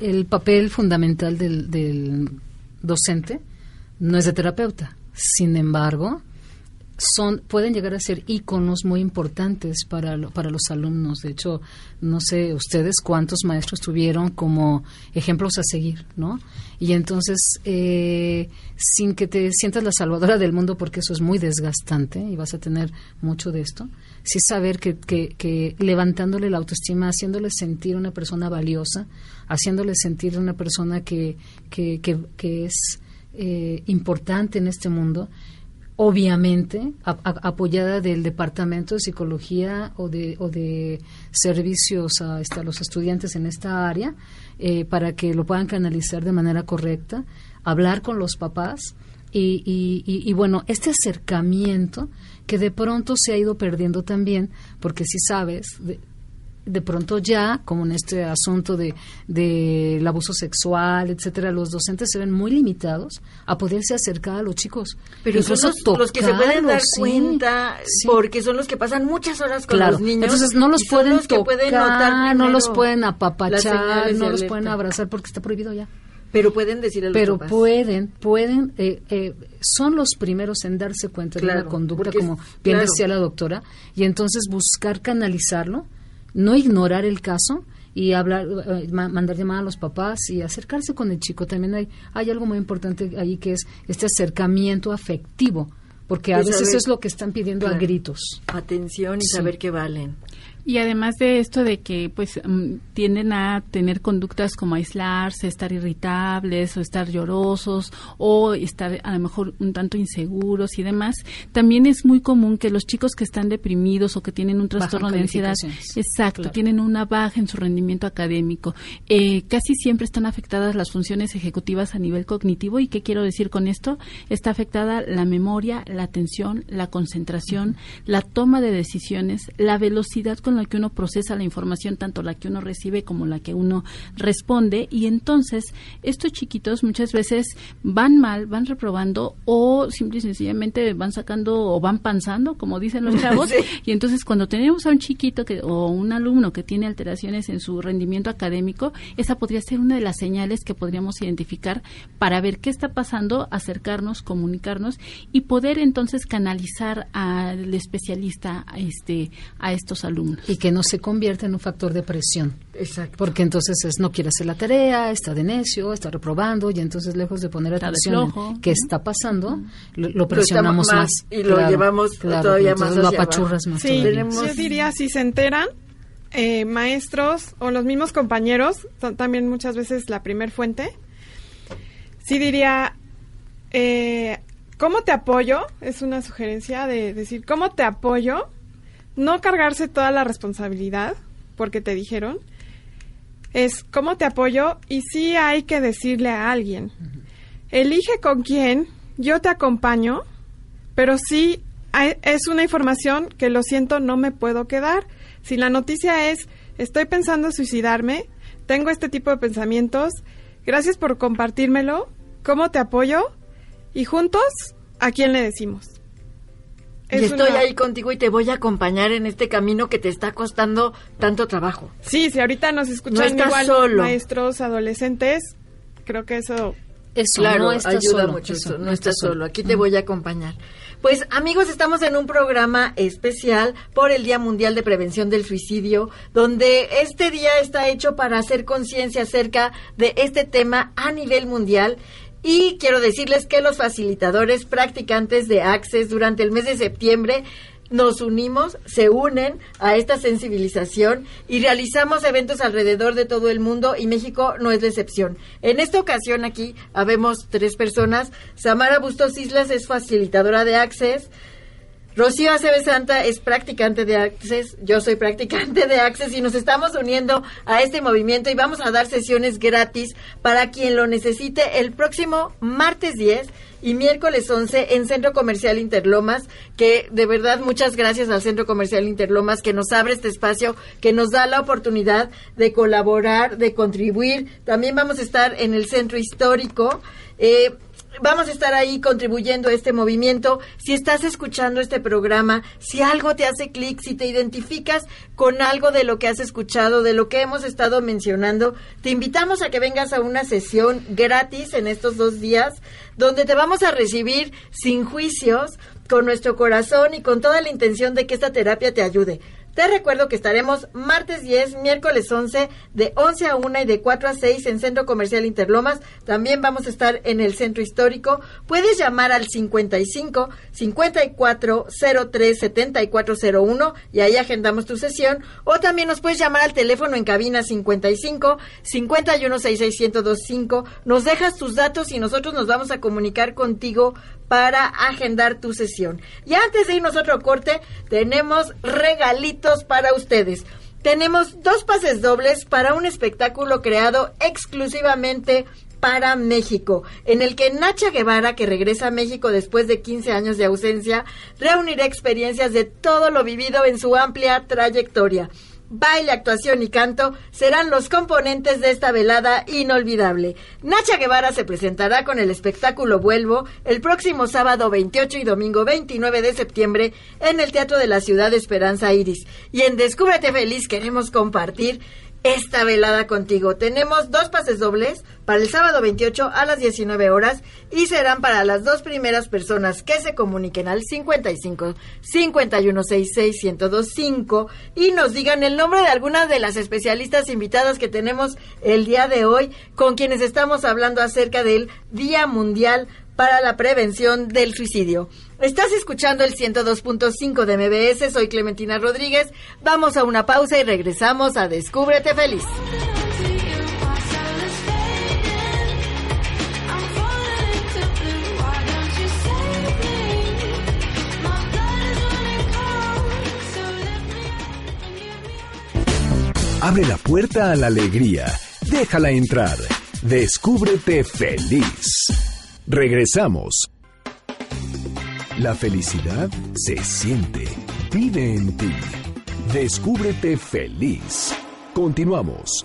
el papel fundamental del, docente no es de terapeuta. Sin embargo, son pueden llegar a ser íconos muy importantes para, lo- para los alumnos. De hecho, no sé ustedes cuántos maestros tuvieron como ejemplos a seguir, ¿no? Y entonces, eh, sin que te sientas la salvadora del mundo, porque eso es muy desgastante y vas a tener mucho de esto, sí saber que, que, que levantándole la autoestima, haciéndole sentir una persona valiosa, haciéndole sentir una persona que, que, que, es eh, importante en este mundo, obviamente apoyada del departamento de psicología o de, o de servicios a, este, los estudiantes en esta área eh, para que lo puedan canalizar de manera correcta, hablar con los papás y, y- y- y, bueno, este acercamiento que de pronto se ha ido perdiendo también, porque si sabes, de, de pronto ya, como en este asunto de del abuso sexual, etcétera, los docentes se ven muy limitados a poderse acercar a los chicos. Pero son Incluso los, los que se pueden dar tocarlos, sí, cuenta sí. porque son los que pasan muchas horas con Claro. los niños. Entonces no los son pueden los tocar, pueden notar no los pueden apapachar, no de los pueden abrazar porque está prohibido ya. Pero pueden decir a los Pero papás. pueden, pueden, eh, eh, son los primeros en darse cuenta de una conducta, como bien claro. decía la doctora, y entonces buscar canalizarlo, no ignorar el caso y hablar, eh, ma- mandar llamada a los papás y acercarse con el chico. También hay, hay algo muy importante ahí que es este acercamiento afectivo, porque a veces saber- es lo que están pidiendo a gritos. Atención y Sí. saber que valen. Y además de esto de que pues mm, tienden a tener conductas como aislarse, estar irritables o estar llorosos o estar a lo mejor un tanto inseguros y demás, también es muy común que los chicos que están deprimidos o que tienen un trastorno de ansiedad, exacto, Claro. tienen una baja en su rendimiento académico. Eh, casi siempre están afectadas las funciones ejecutivas a nivel cognitivo y qué quiero decir con esto? Está afectada la memoria, la atención, la concentración, la toma de decisiones, la velocidad con en la que uno procesa la información, tanto la que uno recibe como la que uno responde, y entonces estos chiquitos muchas veces van mal, van reprobando o simple y sencillamente van sacando o van panzando, como dicen los chavos, y entonces cuando tenemos a un chiquito que, o un alumno que tiene alteraciones en su rendimiento académico, esa podría ser una de las señales que podríamos identificar para ver qué está pasando, acercarnos, comunicarnos y poder entonces canalizar al especialista este, a estos alumnos. Y que no se convierta en un factor de presión. Exacto. Porque entonces es no quiere hacer la tarea, está de necio, está reprobando y entonces lejos de poner atención en qué está pasando, lo, presionamos más, más y lo llevamos todavía más lo apachurras más Sí, yo diría, si se enteran, eh, maestros o los mismos compañeros, son también muchas veces la primer fuente, sí diría, eh, ¿cómo te apoyo? Es una sugerencia de decir, ¿cómo te apoyo? No cargarse toda la responsabilidad, porque te dijeron, es ¿cómo te apoyo? Y sí hay que decirle a alguien, elige con quién, yo te acompaño, pero sí hay- es una información que lo siento no me puedo quedar. Si la noticia es estoy pensando suicidarme, tengo este tipo de pensamientos, gracias por compartírmelo, ¿cómo te apoyo? Y juntos, ¿a quién le decimos? Y estoy una- ahí contigo y te voy a acompañar en este camino que te está costando tanto trabajo. Sí, si ahorita nos escuchan No igual solo. maestros, adolescentes, creo que eso Eso, Claro, no ayuda solo, mucho eso, eso, no estás solo. Aquí te voy a acompañar. Pues amigos, estamos en un programa especial por el Día Mundial de Prevención del Suicidio, donde este día está hecho para hacer conciencia acerca de este tema a nivel mundial. Y quiero decirles que los facilitadores practicantes de Access durante el mes de septiembre nos unimos, se unen a esta sensibilización y realizamos eventos alrededor de todo el mundo y México no es la excepción. En esta ocasión aquí habemos tres personas. Samara Bustos Islas es facilitadora de Access. Rocío Aceves Santa es practicante de Access, yo soy practicante de Access y nos estamos uniendo a este movimiento y vamos a dar sesiones gratis para quien lo necesite el próximo martes 10 y miércoles 11 en Centro Comercial Interlomas, que de verdad muchas gracias al Centro Comercial Interlomas que nos abre este espacio, que nos da la oportunidad de colaborar, de contribuir. También vamos a estar en el Centro Histórico. Eh, Vamos a estar ahí contribuyendo a este movimiento. Si estás escuchando este programa, si algo te hace clic, si te identificas con algo de lo que has escuchado, de lo que hemos estado mencionando, te invitamos a que vengas a una sesión gratis en estos dos días, donde te vamos a recibir sin juicios, con nuestro corazón y con toda la intención de que esta terapia te ayude. Te recuerdo que estaremos martes 10, miércoles 11, de 11 a 1 y de 4 a 6 en Centro Comercial Interlomas. También vamos a estar en el Centro Histórico. Puedes llamar al 55 54 03 7401 y ahí agendamos tu sesión. O también nos puedes llamar al teléfono en cabina 55 51 66 1025. Nos dejas tus datos y nosotros nos vamos a comunicar contigo para agendar tu sesión. Y antes de irnos a otro corte, tenemos regalitos para ustedes. Tenemos dos pases dobles para un espectáculo creado exclusivamente para México, en el que Nacha Guevara, que regresa a México después de 15 años de ausencia, reunirá experiencias de todo lo vivido en su amplia trayectoria. Baile, actuación y canto serán los componentes de esta velada inolvidable. Nacha Guevara se presentará con el espectáculo Vuelvo el próximo sábado 28 y domingo 29 de septiembre en el Teatro de la Ciudad de Esperanza Iris. Y en Descúbrete Feliz queremos compartir esta velada contigo. Tenemos dos pases dobles para el sábado 28 a las 19 horas y serán para las dos primeras personas que se comuniquen al 55 5166 1025 y nos digan el nombre de algunas de las especialistas invitadas que tenemos el día de hoy con quienes estamos hablando acerca del Día Mundial para la Prevención del Suicidio. Estás escuchando el 102.5 de MBS, soy Clementina Rodríguez. Vamos a una pausa y regresamos a Descúbrete Feliz. Abre la puerta a la alegría. Déjala entrar. Descúbrete feliz. Regresamos. La felicidad se siente. Vive en ti. Descúbrete feliz. Continuamos.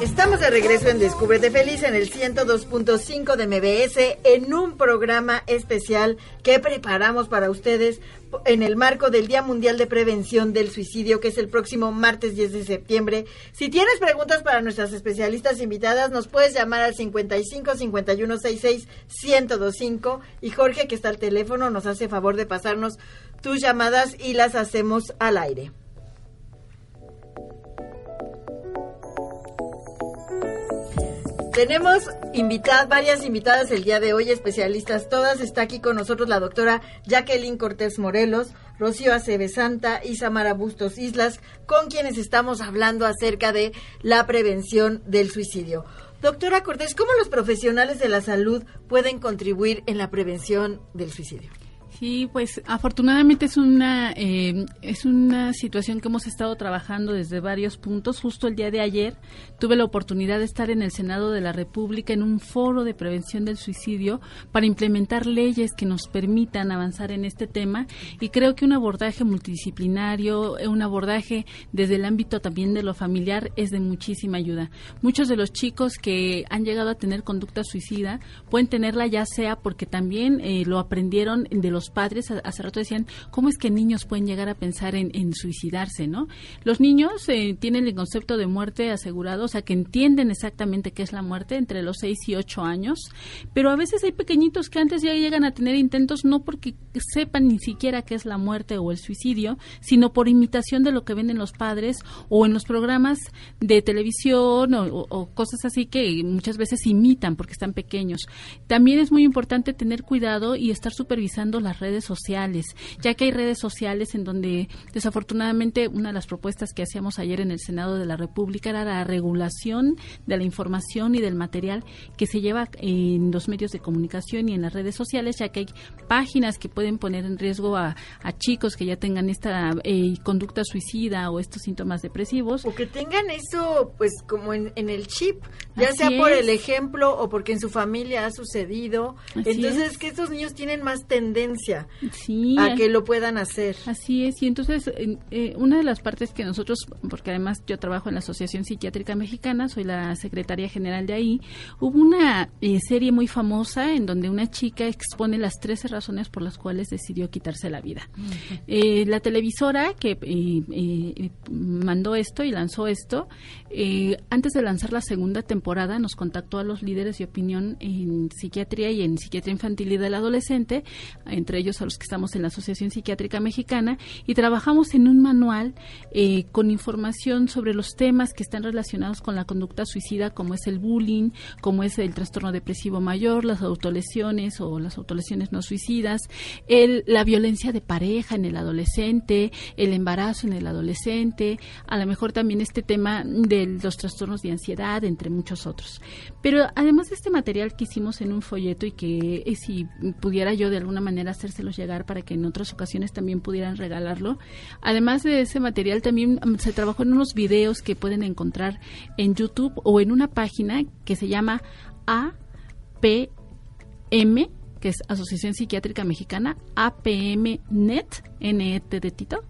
Estamos de regreso en Descúbrete Feliz en el 102.5 de MBS en un programa especial que preparamos para ustedes en el marco del Día Mundial de Prevención del Suicidio, que es el próximo martes 10 de septiembre. Si tienes preguntas para nuestras especialistas invitadas, nos puedes llamar al 55 51 66 1025 y Jorge, que está al teléfono, nos hace favor de pasarnos tus llamadas y las hacemos al aire. Tenemos invitadas, varias invitadas el día de hoy, especialistas todas. Está aquí con nosotros la doctora Jacqueline Cortés Morelos, Rocío Aceves Santa y Samara Bustos Islas, con quienes estamos hablando acerca de la prevención del suicidio. Doctora Cortés, ¿cómo los profesionales de la salud pueden contribuir en la prevención del suicidio? Sí, pues afortunadamente es una eh, es una situación que hemos estado trabajando desde varios puntos. Justo el día de ayer tuve la oportunidad de estar en el Senado de la República en un foro de prevención del suicidio para implementar leyes que nos permitan avanzar en este tema y creo que un abordaje multidisciplinario, un abordaje desde el ámbito también de lo familiar es de muchísima ayuda. Muchos de los chicos que han llegado a tener conducta suicida pueden tenerla ya sea porque también eh, lo aprendieron de los padres, hace rato decían, ¿cómo es que niños pueden llegar a pensar en, suicidarse, no? Los niños eh, tienen el concepto de muerte asegurado, o sea, que entienden exactamente qué es la muerte entre los 6 y 8 años, pero a veces hay pequeñitos que antes ya llegan a tener intentos no porque sepan ni siquiera qué es la muerte o el suicidio, sino por imitación de lo que ven en los padres o en los programas de televisión o, o cosas así que muchas veces imitan porque están pequeños. También es muy importante tener cuidado y estar supervisando las redes sociales, ya que hay redes sociales en donde desafortunadamente una de las propuestas que hacíamos ayer en el Senado de la República era la regulación de la información y del material que se lleva en los medios de comunicación y en las redes sociales, ya que hay páginas que pueden poner en riesgo a, chicos que ya tengan esta eh, conducta suicida o estos síntomas depresivos. O que tengan eso pues como en, el chip, ya sea por el ejemplo o porque en su familia ha sucedido. Entonces que estos niños tienen más tendencia a que lo puedan hacer. Así es, y entonces eh, una de las partes que nosotros, porque además yo trabajo en la Asociación Psiquiátrica Mexicana, soy la secretaria general de ahí, hubo una eh, serie muy famosa en donde una chica expone las 13 razones por las cuales decidió quitarse la vida. Eh, la televisora que mandó esto y lanzó esto, antes de lanzar la segunda temporada nos contactó a los líderes de opinión en psiquiatría y en psiquiatría infantil y del adolescente, entre ellos a los que estamos en la Asociación Psiquiátrica Mexicana, y trabajamos en un manual eh, con información sobre los temas que están relacionados con la conducta suicida, como es el bullying, como es el trastorno depresivo mayor, las autolesiones o las autolesiones no suicidas, el, la violencia de pareja en el adolescente, el embarazo en el adolescente, a lo mejor también este tema de los trastornos de ansiedad, entre muchos otros. Pero además de este material que hicimos en un folleto y que eh, si pudiera yo de alguna manera hacérselos llegar para que en otras ocasiones también pudieran regalarlo. Además de ese material, también mm, se trabajó en unos videos que pueden encontrar en YouTube o en una página que se llama APM, que es Asociación Psiquiátrica Mexicana, APM Net, NET de Tito,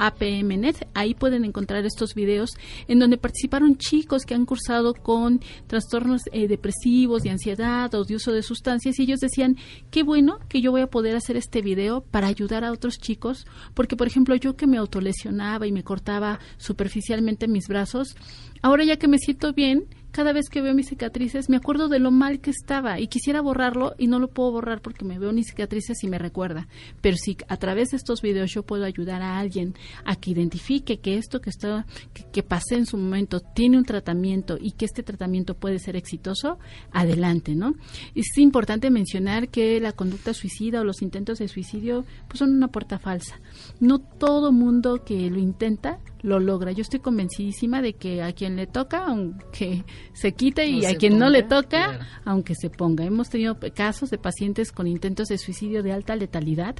APMNet. Ahí pueden encontrar estos videos en donde participaron chicos que han cursado con trastornos eh, depresivos, de ansiedad o de uso de sustancias y ellos decían, qué bueno que yo voy a poder hacer este video para ayudar a otros chicos, porque por ejemplo yo que me autolesionaba y me cortaba superficialmente mis brazos, ahora ya que me siento bien, cada vez que veo mis cicatrices me acuerdo de lo mal que estaba y quisiera borrarlo y no lo puedo borrar porque me veo mis cicatrices y me recuerda. Pero si a través de estos videos yo puedo ayudar a alguien a que identifique que esto que está que, pasé en su momento tiene un tratamiento y que este tratamiento puede ser exitoso, adelante, ¿no? Es importante mencionar que la conducta suicida o los intentos de suicidio pues son una puerta falsa. No todo mundo que lo intenta lo logra. Yo estoy convencidísima de que a quien le toca, aunque se quite, y a quien no le toca, aunque se ponga. Hemos tenido casos de pacientes con intentos de suicidio de alta letalidad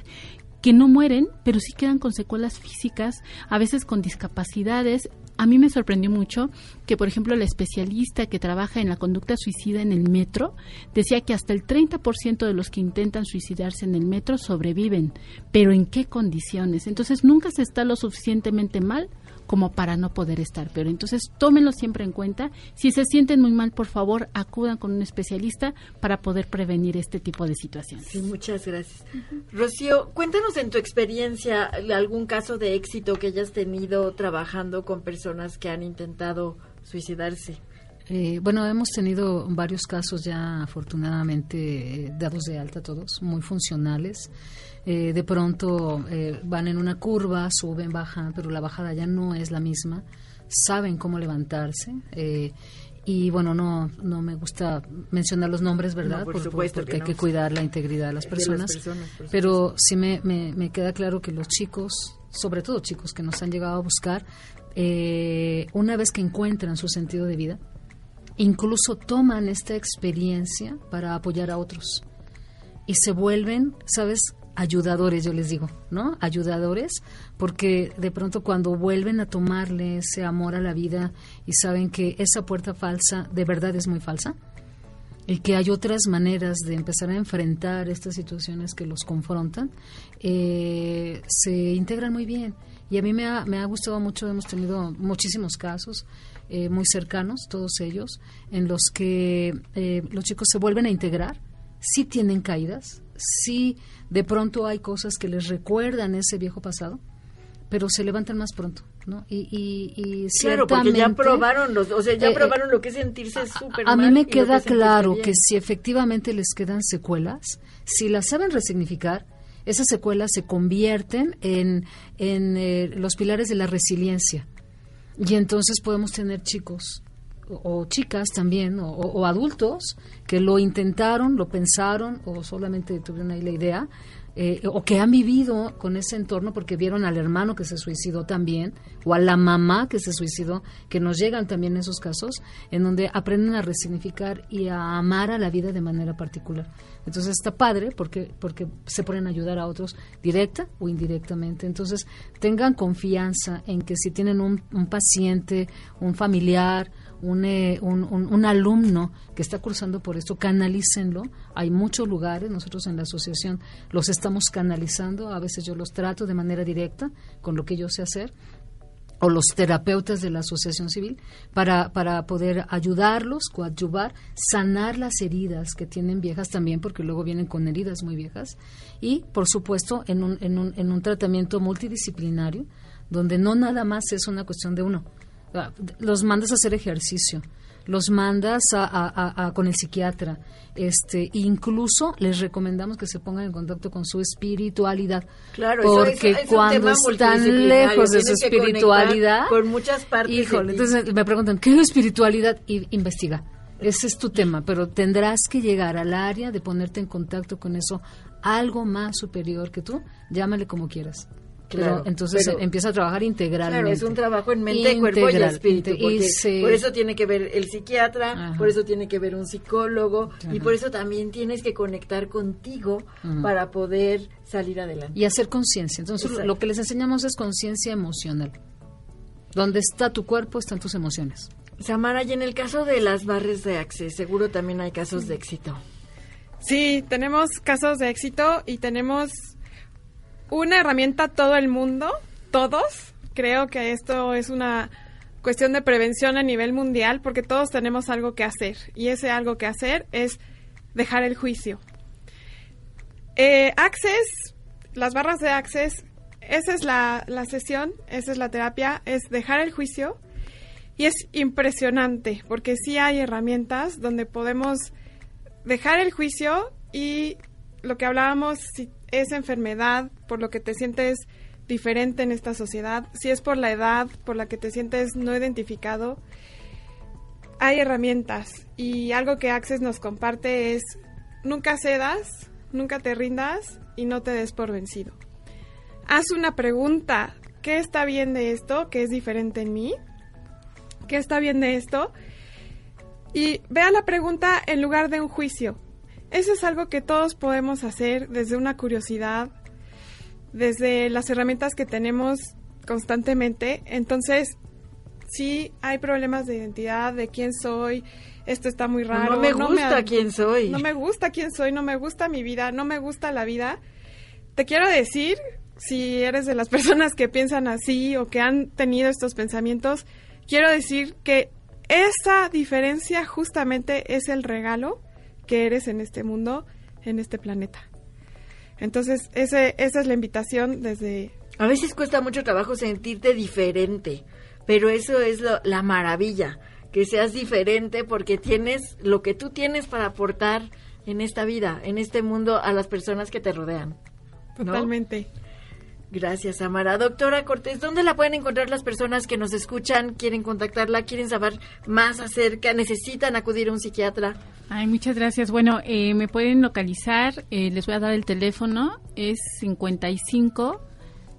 que no mueren, pero sí quedan con secuelas físicas, a veces con discapacidades. A mí me sorprendió mucho que, por ejemplo, la especialista que trabaja en la conducta suicida en el metro decía que hasta el 30% de los que intentan suicidarse en el metro sobreviven, pero ¿en qué condiciones? Entonces nunca se está lo suficientemente mal como para no poder estar peor. Entonces, tómenlo siempre en cuenta. Si se sienten muy mal, por favor, acudan con un especialista para poder prevenir este tipo de situaciones. Sí, muchas gracias. Rocío, cuéntanos en tu experiencia algún caso de éxito que hayas tenido trabajando con personas que han intentado suicidarse. Eh, bueno, hemos tenido varios casos ya afortunadamente eh, dados de alta todos, muy funcionales. Eh, de pronto eh, van en una curva, suben, bajan, pero la bajada ya no es la misma. Saben cómo levantarse. eh, y bueno, no, no me gusta mencionar los nombres, ¿verdad? No, por supuesto porque que hay que cuidar la integridad de las De las personas. pero sí me, me, me queda claro que los chicos, sobre todo chicos que nos han llegado a buscar, eh, una vez que encuentran su sentido de vida, incluso toman esta experiencia para apoyar a otros y se vuelven, ¿sabes? Ayudadores, yo les digo, ¿no? Ayudadores, porque de pronto cuando vuelven a tomarle ese amor a la vida y saben que esa puerta falsa de verdad es muy falsa y que hay otras maneras de empezar a enfrentar estas situaciones que los confrontan, eh, se integran muy bien. Y a mí me ha, me ha gustado mucho, hemos tenido muchísimos casos eh, muy cercanos, todos ellos, en los que eh, los chicos se vuelven a integrar, sí tienen caídas, sí de pronto hay cosas que les recuerdan ese viejo pasado, pero se levantan más pronto, ¿no? Y, y, y Claro, porque ya probaron los, o sea, ya Eh, eh, probaron lo que es sentirse súper a mí me que queda sentirse claro que si efectivamente les quedan secuelas, si las saben resignificar, esas secuelas se convierten en, en eh, los pilares de la resiliencia. Y entonces podemos tener chicos o, chicas también, o, adultos, que lo intentaron, lo pensaron, o solamente tuvieron ahí la idea, eh, o que han vivido con ese entorno porque vieron al hermano que se suicidó también, o a la mamá que se suicidó, que nos llegan también esos casos, en donde aprenden a resignificar y a amar a la vida de manera particular. Entonces está padre porque, porque se a ayudar a otros directa o indirectamente. Entonces tengan confianza en que si tienen un paciente, un familiar, un, eh, un, un- un alumno que está cursando por esto, canalícenlo. Hay muchos lugares, nosotros en la asociación los estamos canalizando, a veces yo los trato de manera directa con lo que yo sé hacer o los terapeutas de la asociación civil para, para poder ayudarlos, coadyuvar, sanar las heridas que tienen viejas también, porque luego vienen con heridas muy viejas, y por supuesto en un, en un, en un tratamiento multidisciplinario, donde no nada más es una cuestión de uno. Ah, Los mandas a hacer ejercicio, los mandas a, a- a- a- con el psiquiatra, este, incluso les recomendamos que se pongan en contacto con su espiritualidad, Claro, porque eso es cuando están lejos de su espiritualidad, con muchas partes de híjole, entonces me preguntan, ¿qué es espiritualidad? Y investiga. Ese es tu tema, pero tendrás que llegar al área de ponerte en contacto con eso, algo más superior que tú, llámale como quieras. Pero Claro, entonces pero- empieza a trabajar integralmente. Claro, es un trabajo en mente, cuerpo y espíritu. y se- Por eso tiene que ver el psiquiatra, Ajá. por eso tiene que ver un psicólogo y por eso también tienes que conectar contigo para poder salir adelante. y hacer conciencia. Entonces, Exacto. lo que les enseñamos es conciencia emocional. Donde está tu cuerpo, están tus emociones. Samara, y en el caso de las barres de Access, seguro también hay casos de éxito. Sí, tenemos casos de éxito y tenemos una herramienta todo el mundo, todos. Creo que esto es una cuestión de prevención a nivel mundial porque todos tenemos algo que hacer y ese algo que hacer es dejar el juicio. Eh, Access, las barras de Access, esa es la, la sesión, esa es la terapia, es dejar el juicio y es impresionante porque sí hay herramientas donde podemos dejar el juicio y lo que hablábamos, si es enfermedad, por lo que te sientes diferente en esta sociedad, si es por la edad, por la que te sientes no identificado, hay herramientas y algo que Access nos comparte es nunca cedas, nunca te rindas y no te des por vencido. Haz una pregunta, ¿qué está bien de esto? ¿Qué es diferente en mí? ¿Qué está bien de esto? Y vea la pregunta en lugar de un juicio. Eso es algo que todos podemos hacer desde una curiosidad, desde las herramientas que tenemos constantemente. Entonces, sí hay problemas de identidad, de quién soy, esto está muy raro. No me gusta quién soy. No me gusta quién soy, no me gusta mi vida, no me gusta la vida. Te quiero decir, si eres de las personas que piensan así o que han tenido estos pensamientos, quiero decir que esa diferencia justamente es el regalo que eres en este mundo, en este planeta. Entonces, ese, esa es la invitación desde... A veces cuesta mucho trabajo sentirte diferente, pero eso es lo- la maravilla, que seas diferente porque tienes lo que tú tienes para aportar en esta vida, en este mundo, a las personas que te rodean. ¿no? Totalmente. Gracias, Amara. Doctora Cortés, ¿dónde la pueden encontrar las personas que nos escuchan, quieren contactarla, quieren saber más acerca, necesitan acudir a un psiquiatra? Ay, muchas gracias. Bueno, eh, me pueden localizar, eh, les voy a dar el teléfono, es 55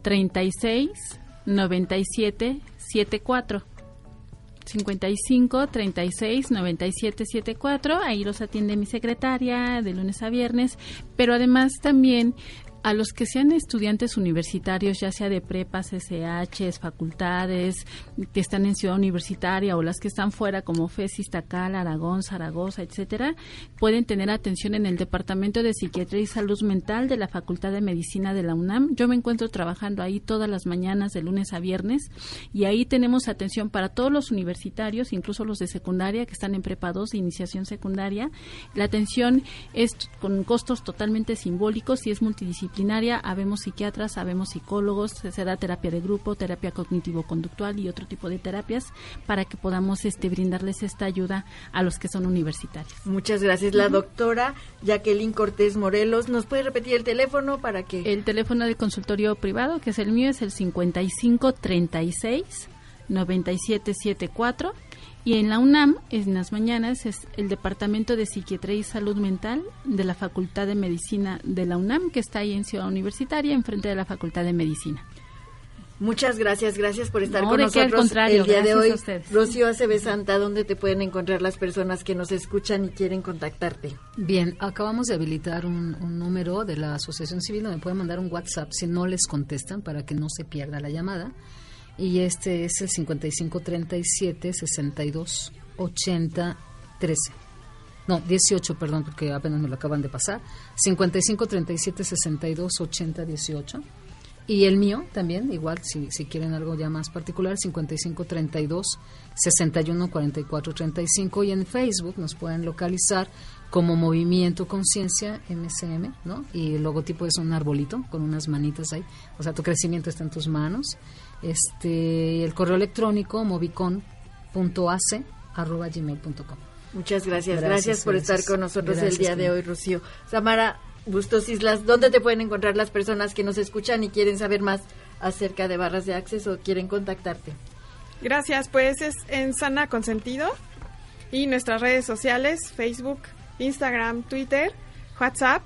36 97 74. 55 36 97 74. Ahí los atiende mi secretaria de lunes a viernes. Pero además también a los que sean estudiantes universitarios, ya sea de prepas, SHs, facultades, que están en Ciudad Universitaria o las que están fuera como FESIS, Tacal, Aragón, Zaragoza, etcétera, pueden tener atención en el Departamento de Psiquiatría y Salud Mental de la Facultad de Medicina de la UNAM. Yo me encuentro trabajando ahí todas las mañanas de lunes a viernes y ahí tenemos atención para todos los universitarios, incluso los de secundaria que están en prepa 2 de iniciación secundaria. La atención es con costos totalmente simbólicos y es multidisciplinaria. Habemos psiquiatras, habemos psicólogos, se da terapia de grupo, terapia cognitivo-conductual y otro tipo de terapias para que podamos este, brindarles esta ayuda a los que son universitarios. Muchas gracias. La doctora Jacqueline Cortés Morelos, ¿nos puede repetir el teléfono para que... El teléfono de consultorio privado, que es el mío, es el 55 36 97 74 y en la UNAM, en las mañanas, es el Departamento de Psiquiatría y Salud Mental de la Facultad de Medicina de la UNAM, que está ahí en Ciudad Universitaria, enfrente de la Facultad de Medicina. Muchas gracias, gracias por estar No, con nosotros contrario, el día de hoy. Rocío Acebe Santa, ¿dónde te pueden encontrar las personas que nos escuchan y quieren contactarte? Bien, acabamos de habilitar un, un número de la Asociación Civil donde pueden mandar un WhatsApp si no les contestan para que no se pierda la llamada. Y este es el 5537 62 80 13. No, 18, perdón, porque apenas me lo acaban de pasar. 5537 62 80 18. Y el mío también, igual, si, si quieren algo ya más particular, 5532 61 44 35. Y en Facebook nos pueden localizar como Movimiento Conciencia MCM, ¿no? Y el logotipo es un arbolito con unas manitas ahí. O sea, tu crecimiento está en tus manos. Este, el correo electrónico movicon.ac arroba gmail.com. Muchas gracias, gracias, Gracias, por estar con nosotros el día de hoy, Rocío. Samara Bustos Islas, ¿dónde te pueden encontrar las personas que nos escuchan y quieren saber más acerca de barras de acceso o quieren contactarte? Gracias, pues es en Sana Consentido y nuestras redes sociales, Facebook, Instagram, Twitter, WhatsApp,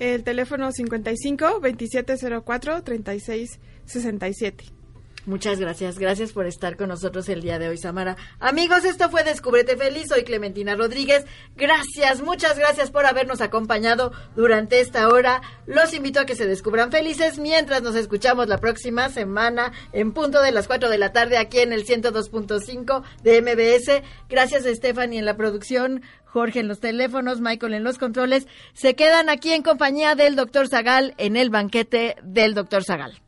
el teléfono 55 2704 36 67. Muchas gracias, gracias por estar con nosotros el día de hoy, Samara. Amigos, esto fue Descúbrete Feliz, soy Clementina Rodríguez. Gracias, muchas gracias por habernos acompañado durante esta hora. Los invito a que se descubran felices mientras nos escuchamos la próxima semana en punto de las 4 de la tarde aquí en el 102.5 de MBS. Gracias a Stephanie en la producción. Jorge en los teléfonos, Michael en los controles, se quedan aquí en compañía del doctor Zagal en el banquete del doctor Zagal.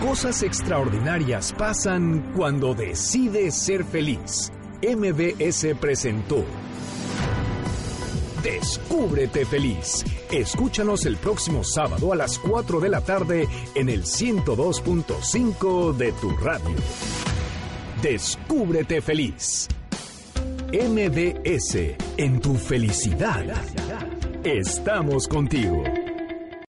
Cosas extraordinarias pasan cuando decides ser feliz. MBS presentó Descúbrete feliz. Escúchanos el próximo sábado a las 4 de la tarde en el 102.5 de tu radio. Descúbrete feliz. MBS en tu felicidad. Estamos contigo.